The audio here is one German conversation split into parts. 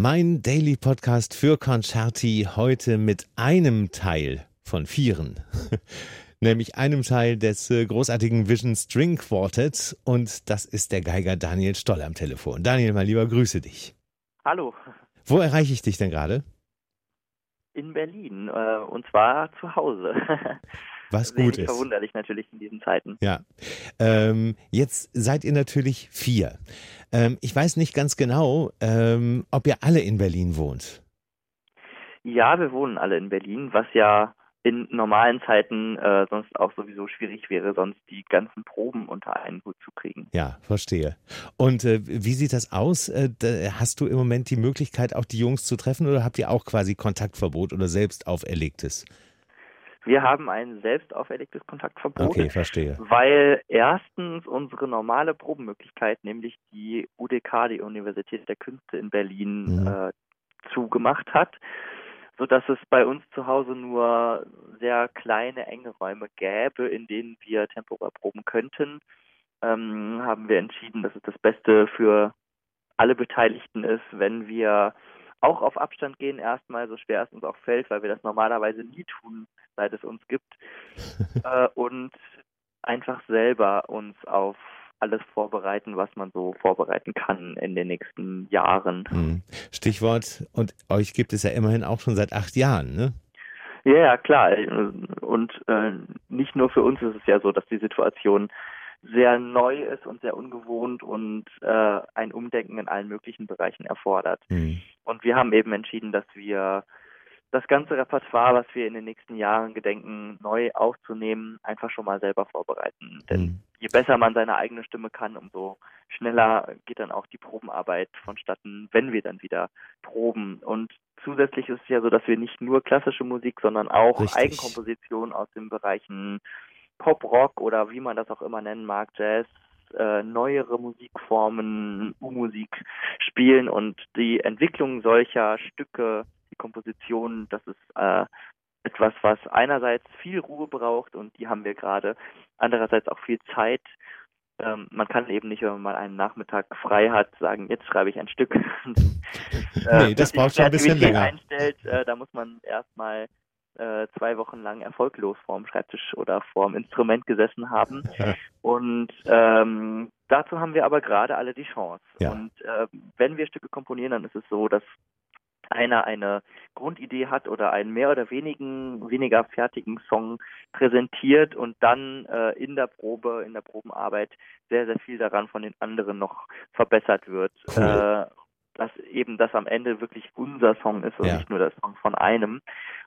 Mein Daily Podcast für Concerti heute mit einem Teil von vieren. Nämlich einem Teil des äh, großartigen Vision String Quartets und das ist der Geiger Daniel Stoll am Telefon. Daniel, mein Lieber, grüße dich. Hallo. Wo erreiche ich dich denn gerade? In Berlin äh, und zwar zu Hause. Was gut ist. Verwunderlich natürlich in diesen Zeiten. Ja. Ähm, jetzt seid ihr natürlich vier. Ähm, ich weiß nicht ganz genau, ähm, ob ihr alle in Berlin wohnt. Ja, wir wohnen alle in Berlin, was ja in normalen Zeiten äh, sonst auch sowieso schwierig wäre, sonst die ganzen Proben unter einen Hut zu kriegen. Ja, verstehe. Und äh, wie sieht das aus? Äh, hast du im Moment die Möglichkeit, auch die Jungs zu treffen oder habt ihr auch quasi Kontaktverbot oder selbst auferlegtes? Wir haben ein selbst auferlegtes Kontaktverbot. Okay, verstehe. Weil erstens unsere normale Probenmöglichkeit, nämlich die UDK, die Universität der Künste in Berlin, mhm. äh, zugemacht hat, sodass es bei uns zu Hause nur sehr kleine, enge Räume gäbe, in denen wir temporär proben könnten, ähm, haben wir entschieden, dass es das Beste für alle Beteiligten ist, wenn wir auch auf Abstand gehen erstmal, so schwer es uns auch fällt, weil wir das normalerweise nie tun, seit es uns gibt. äh, und einfach selber uns auf alles vorbereiten, was man so vorbereiten kann in den nächsten Jahren. Hm. Stichwort, und euch gibt es ja immerhin auch schon seit acht Jahren, ne? Ja, klar. Und äh, nicht nur für uns ist es ja so, dass die Situation sehr neu ist und sehr ungewohnt und äh, ein Umdenken in allen möglichen Bereichen erfordert. Mhm. Und wir haben eben entschieden, dass wir das ganze Repertoire, was wir in den nächsten Jahren gedenken, neu aufzunehmen, einfach schon mal selber vorbereiten. Denn mhm. je besser man seine eigene Stimme kann, umso schneller geht dann auch die Probenarbeit vonstatten, wenn wir dann wieder proben. Und zusätzlich ist es ja so, dass wir nicht nur klassische Musik, sondern auch Richtig. Eigenkompositionen aus den Bereichen Pop-Rock oder wie man das auch immer nennen mag, Jazz, äh, neuere Musikformen, U-Musik spielen und die Entwicklung solcher Stücke, die Kompositionen, das ist äh, etwas, was einerseits viel Ruhe braucht und die haben wir gerade, andererseits auch viel Zeit. Ähm, man kann eben nicht, wenn man mal einen Nachmittag frei hat, sagen, jetzt schreibe ich ein Stück. äh, nee, das braucht schon ein bisschen länger. Einstellt, äh, da muss man erstmal äh, zwei Wochen lang erfolglos vorm Schreibtisch oder vorm Instrument gesessen haben. Und ähm, dazu haben wir aber gerade alle die Chance. Ja. Und äh, wenn wir Stücke komponieren, dann ist es so, dass einer eine Grundidee hat oder einen mehr oder wenigen, weniger fertigen Song präsentiert und dann äh, in der Probe, in der Probenarbeit sehr, sehr viel daran von den anderen noch verbessert wird. Cool. Äh, dass eben das am Ende wirklich unser Song ist und ja. nicht nur der Song von einem.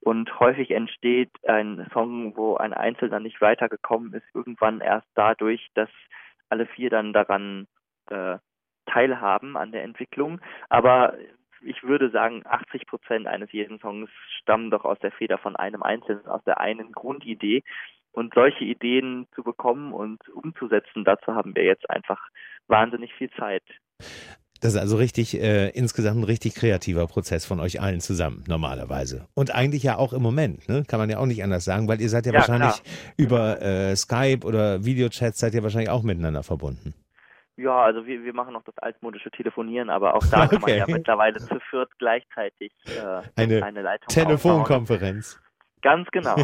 Und häufig entsteht ein Song, wo ein Einzelner nicht weitergekommen ist, irgendwann erst dadurch, dass alle vier dann daran äh, teilhaben an der Entwicklung. Aber ich würde sagen, 80 Prozent eines jeden Songs stammen doch aus der Feder von einem Einzelnen, aus der einen Grundidee. Und solche Ideen zu bekommen und umzusetzen, dazu haben wir jetzt einfach wahnsinnig viel Zeit. Das ist also richtig, äh, insgesamt ein richtig kreativer Prozess von euch allen zusammen, normalerweise. Und eigentlich ja auch im Moment, ne? kann man ja auch nicht anders sagen, weil ihr seid ja, ja wahrscheinlich klar. über äh, Skype oder Videochats seid ihr wahrscheinlich auch miteinander verbunden. Ja, also wir, wir machen noch das altmodische Telefonieren, aber auch da okay. kann man ja mittlerweile zu viert gleichzeitig äh, eine, eine Leitung Telefonkonferenz. Aufbauen. Ganz genau.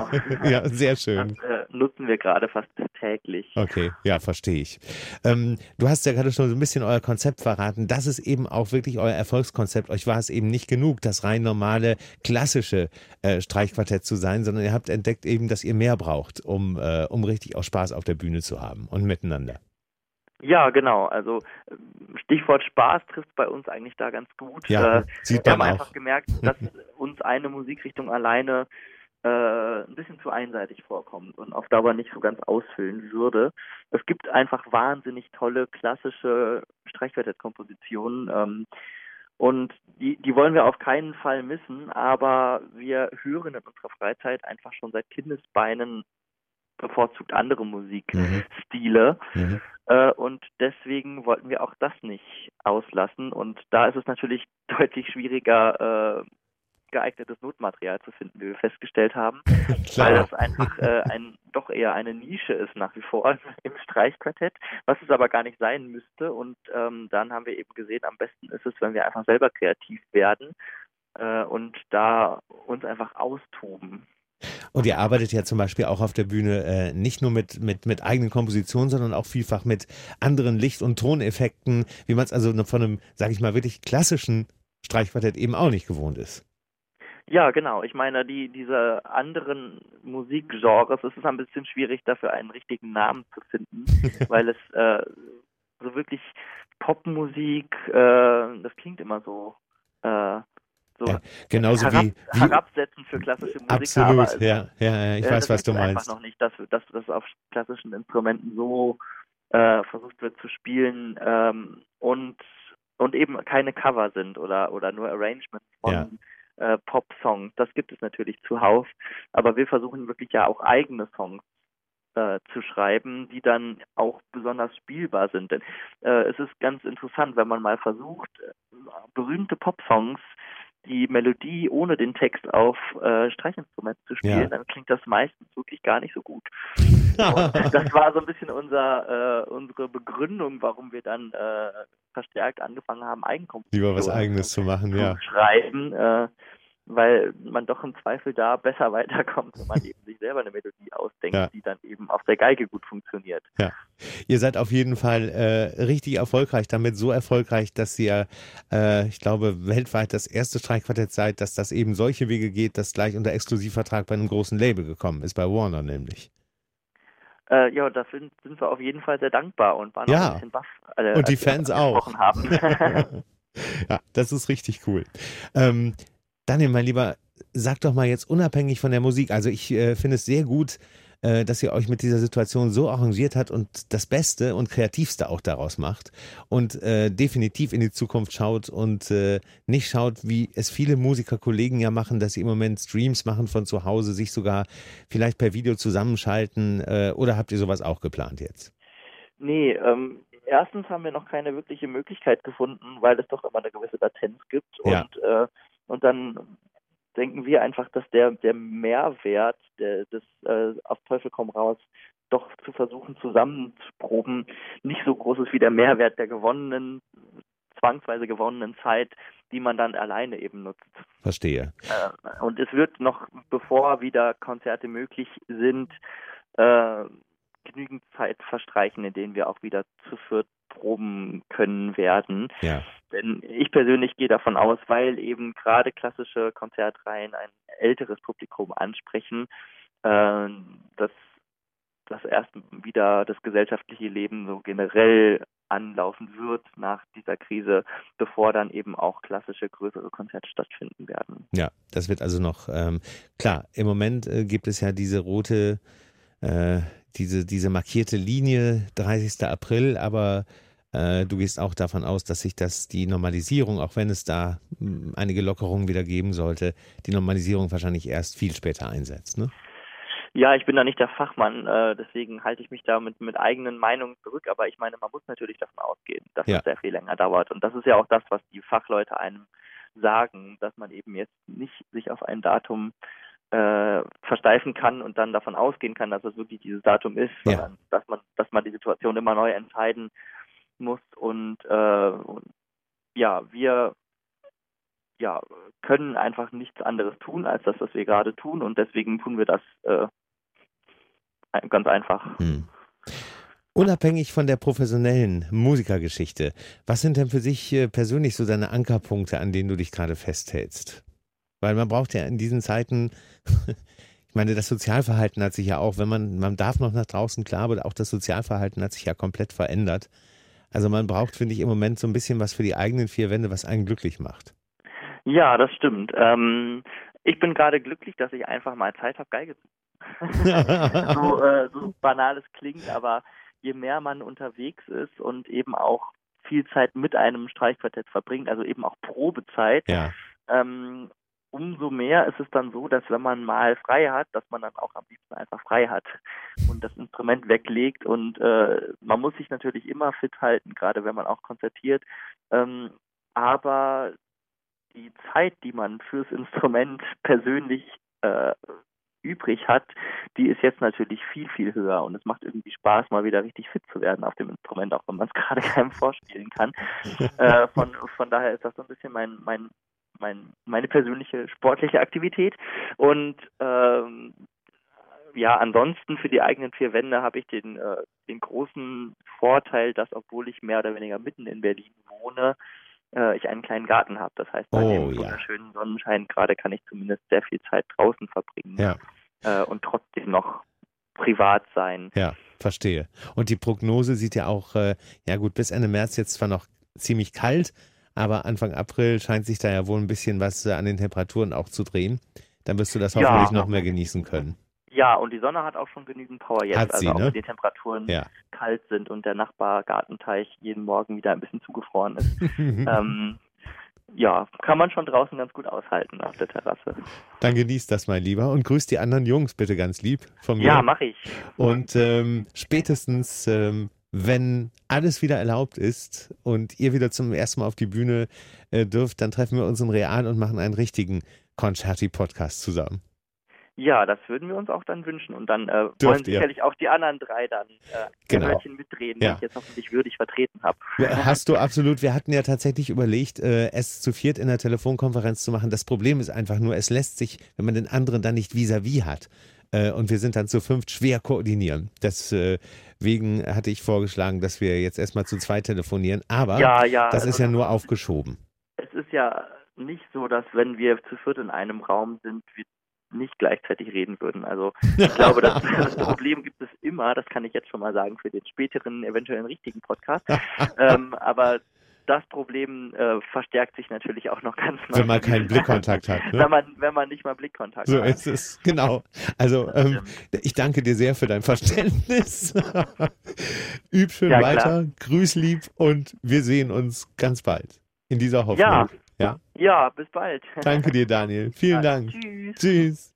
ja, sehr schön. Das äh, nutzen wir gerade fast täglich. Okay, ja, verstehe ich. Ähm, du hast ja gerade schon so ein bisschen euer Konzept verraten. Das ist eben auch wirklich euer Erfolgskonzept. Euch war es eben nicht genug, das rein normale, klassische äh, Streichquartett zu sein, sondern ihr habt entdeckt eben, dass ihr mehr braucht, um, äh, um richtig auch Spaß auf der Bühne zu haben und miteinander. Ja, genau. Also Stichwort Spaß trifft bei uns eigentlich da ganz gut. Ja, äh, sieht wir man haben auch. einfach gemerkt, dass uns eine Musikrichtung alleine äh, ein bisschen zu einseitig vorkommt und auf Dauer nicht so ganz ausfüllen würde. Es gibt einfach wahnsinnig tolle klassische Streichquartettkompositionen ähm, und die, die wollen wir auf keinen Fall missen, aber wir hören in unserer Freizeit einfach schon seit Kindesbeinen bevorzugt andere Musikstile. Mhm. Mhm. Äh, und deswegen wollten wir auch das nicht auslassen. Und da ist es natürlich deutlich schwieriger, äh, geeignetes Notmaterial zu finden, wie wir festgestellt haben, weil das einfach äh, ein doch eher eine Nische ist nach wie vor im Streichquartett, was es aber gar nicht sein müsste. Und ähm, dann haben wir eben gesehen, am besten ist es, wenn wir einfach selber kreativ werden äh, und da uns einfach austoben. Und ihr arbeitet ja zum Beispiel auch auf der Bühne äh, nicht nur mit, mit, mit eigenen Kompositionen, sondern auch vielfach mit anderen Licht- und Toneffekten, wie man es also von einem, sag ich mal, wirklich klassischen Streichquartett eben auch nicht gewohnt ist. Ja, genau. Ich meine, die, diese anderen Musikgenres, es ist ein bisschen schwierig, dafür einen richtigen Namen zu finden, weil es äh, so wirklich Popmusik, äh, das klingt immer so äh, so ja, genauso herab, wie, wie herabsetzen für klassische Musik. Absolut, aber, ja, ja, ich äh, weiß, was du meinst. einfach noch nicht, dass, dass das auf klassischen Instrumenten so äh, versucht wird zu spielen ähm, und und eben keine Cover sind oder oder nur Arrangements von ja. Äh, Pop-Songs. Das gibt es natürlich zuhauf, aber wir versuchen wirklich ja auch eigene Songs äh, zu schreiben, die dann auch besonders spielbar sind. Denn äh, es ist ganz interessant, wenn man mal versucht, äh, berühmte Pop-Songs die Melodie ohne den Text auf äh, Streichinstrument zu spielen, ja. dann klingt das meistens wirklich gar nicht so gut. das war so ein bisschen unser, äh, unsere Begründung, warum wir dann äh, verstärkt angefangen haben, Eigenkompositionen Lieber was Eigenes zu machen, ja. Zu schreiben. Äh, weil man doch im Zweifel da besser weiterkommt, wenn man eben sich selber eine Melodie ausdenkt, ja. die dann eben auf der Geige gut funktioniert. Ja. Ihr seid auf jeden Fall äh, richtig erfolgreich, damit so erfolgreich, dass ihr, äh, ich glaube, weltweit das erste Streichquartett seid, dass das eben solche Wege geht, dass gleich unter Exklusivvertrag bei einem großen Label gekommen ist, bei Warner nämlich. Äh, ja, dafür sind wir auf jeden Fall sehr dankbar und waren ja. ein bisschen baff. Äh, und die Fans auch. Haben. ja, das ist richtig cool. Ähm, Daniel, mein Lieber, sag doch mal jetzt unabhängig von der Musik. Also ich äh, finde es sehr gut, äh, dass ihr euch mit dieser Situation so arrangiert habt und das Beste und Kreativste auch daraus macht und äh, definitiv in die Zukunft schaut und äh, nicht schaut, wie es viele Musikerkollegen ja machen, dass sie im Moment Streams machen von zu Hause, sich sogar vielleicht per Video zusammenschalten. Äh, oder habt ihr sowas auch geplant jetzt? Nee, ähm, erstens haben wir noch keine wirkliche Möglichkeit gefunden, weil es doch immer eine gewisse Latenz gibt ja. und äh, und dann denken wir einfach, dass der, der Mehrwert der, des äh, auf Teufel komm raus doch zu versuchen zusammenzuproben nicht so groß ist wie der Mehrwert der gewonnenen, zwangsweise gewonnenen Zeit, die man dann alleine eben nutzt. Verstehe. Äh, und es wird noch, bevor wieder Konzerte möglich sind, äh, genügend Zeit verstreichen, in denen wir auch wieder zu viert proben können werden. Ja. Denn ich persönlich gehe davon aus, weil eben gerade klassische Konzertreihen ein älteres Publikum ansprechen, äh, dass das erst wieder das gesellschaftliche Leben so generell anlaufen wird nach dieser Krise, bevor dann eben auch klassische größere Konzerte stattfinden werden. Ja, das wird also noch ähm, klar. Im Moment äh, gibt es ja diese rote äh, diese, diese markierte Linie 30. April, aber äh, du gehst auch davon aus, dass sich das die Normalisierung, auch wenn es da mh, hm, einige Lockerungen wieder geben sollte, die Normalisierung wahrscheinlich erst viel später einsetzt, ne? Ja, ich bin da nicht der Fachmann, äh, deswegen halte ich mich da mit, mit eigenen Meinungen zurück, aber ich meine, man muss natürlich davon ausgehen, dass ja. es sehr viel länger dauert. Und das ist ja auch das, was die Fachleute einem sagen, dass man eben jetzt nicht sich auf ein Datum äh, versteifen kann und dann davon ausgehen kann, dass es wirklich dieses Datum ist, ja. sondern dass man, dass man die Situation immer neu entscheiden muss und, äh, und ja, wir ja, können einfach nichts anderes tun als das, was wir gerade tun und deswegen tun wir das äh, ganz einfach. Hm. Unabhängig von der professionellen Musikergeschichte, was sind denn für sich äh, persönlich so deine Ankerpunkte, an denen du dich gerade festhältst? Weil man braucht ja in diesen Zeiten, ich meine, das Sozialverhalten hat sich ja auch, wenn man, man darf noch nach draußen, klar, aber auch das Sozialverhalten hat sich ja komplett verändert. Also man braucht, finde ich, im Moment so ein bisschen was für die eigenen vier Wände, was einen glücklich macht. Ja, das stimmt. Ähm, ich bin gerade glücklich, dass ich einfach mal Zeit habe, Geige zu. so, äh, so banal es klingt, aber je mehr man unterwegs ist und eben auch viel Zeit mit einem Streichquartett verbringt, also eben auch Probezeit, ja. ähm, umso mehr ist es dann so, dass wenn man mal frei hat, dass man dann auch am liebsten einfach frei hat und das Instrument weglegt. Und äh, man muss sich natürlich immer fit halten, gerade wenn man auch konzertiert. Ähm, aber die Zeit, die man fürs Instrument persönlich äh, übrig hat, die ist jetzt natürlich viel, viel höher und es macht irgendwie Spaß, mal wieder richtig fit zu werden auf dem Instrument, auch wenn man es gerade keinem vorspielen kann. äh, von, von daher ist das so ein bisschen mein, mein, mein, meine persönliche sportliche Aktivität und ähm, ja, ansonsten für die eigenen vier Wände habe ich den, äh, den großen Vorteil, dass obwohl ich mehr oder weniger mitten in Berlin wohne, äh, ich einen kleinen Garten habe. Das heißt, bei oh, dem wunderschönen ja. Sonnenschein gerade kann ich zumindest sehr viel Zeit draußen verbringen ja. äh, und trotzdem noch privat sein. Ja, verstehe. Und die Prognose sieht ja auch, äh, ja gut, bis Ende März jetzt zwar noch ziemlich kalt, aber Anfang April scheint sich da ja wohl ein bisschen was äh, an den Temperaturen auch zu drehen. Dann wirst du das hoffentlich ja. noch mehr genießen können. Ja, und die Sonne hat auch schon genügend Power jetzt, hat sie, also auch ne? wenn die Temperaturen ja. kalt sind und der Nachbargartenteich jeden Morgen wieder ein bisschen zugefroren ist. ähm, ja, kann man schon draußen ganz gut aushalten auf der Terrasse. Dann genießt das, mein Lieber, und grüß die anderen Jungs bitte ganz lieb von mir. Ja, mache ich. Und ähm, spätestens, ähm, wenn alles wieder erlaubt ist und ihr wieder zum ersten Mal auf die Bühne äh, dürft, dann treffen wir uns im Real und machen einen richtigen Concerti-Podcast zusammen. Ja, das würden wir uns auch dann wünschen. Und dann äh, wollen sicherlich auch die anderen drei dann äh, genau. Wörtchen mitreden, ja. die ich jetzt hoffentlich würdig vertreten habe. Hast du absolut. Wir hatten ja tatsächlich überlegt, äh, es zu viert in der Telefonkonferenz zu machen. Das Problem ist einfach nur, es lässt sich, wenn man den anderen dann nicht vis-à-vis -vis hat, und wir sind dann zu fünft schwer koordinieren. Deswegen hatte ich vorgeschlagen, dass wir jetzt erstmal zu zweit telefonieren. Aber ja, ja, das ist ja nur aufgeschoben. Es ist ja nicht so, dass wenn wir zu viert in einem Raum sind, wir nicht gleichzeitig reden würden. Also ich glaube, das, das, Problem gibt es immer, das kann ich jetzt schon mal sagen, für den späteren, eventuellen richtigen Podcast. ähm, aber das Problem äh, verstärkt sich natürlich auch noch ganz Wenn man keinen Blickkontakt hat. Ne? Wenn, man, wenn man nicht mal Blickkontakt so hat. So ist es, genau. Also ähm, ich danke dir sehr für dein Verständnis. Üb schön ja, weiter, grüß lieb und wir sehen uns ganz bald. In dieser Hoffnung. Ja, ja? Ja, bis bald. Danke dir, Daniel. Vielen ja, Dank. Tschüss. Tschüss.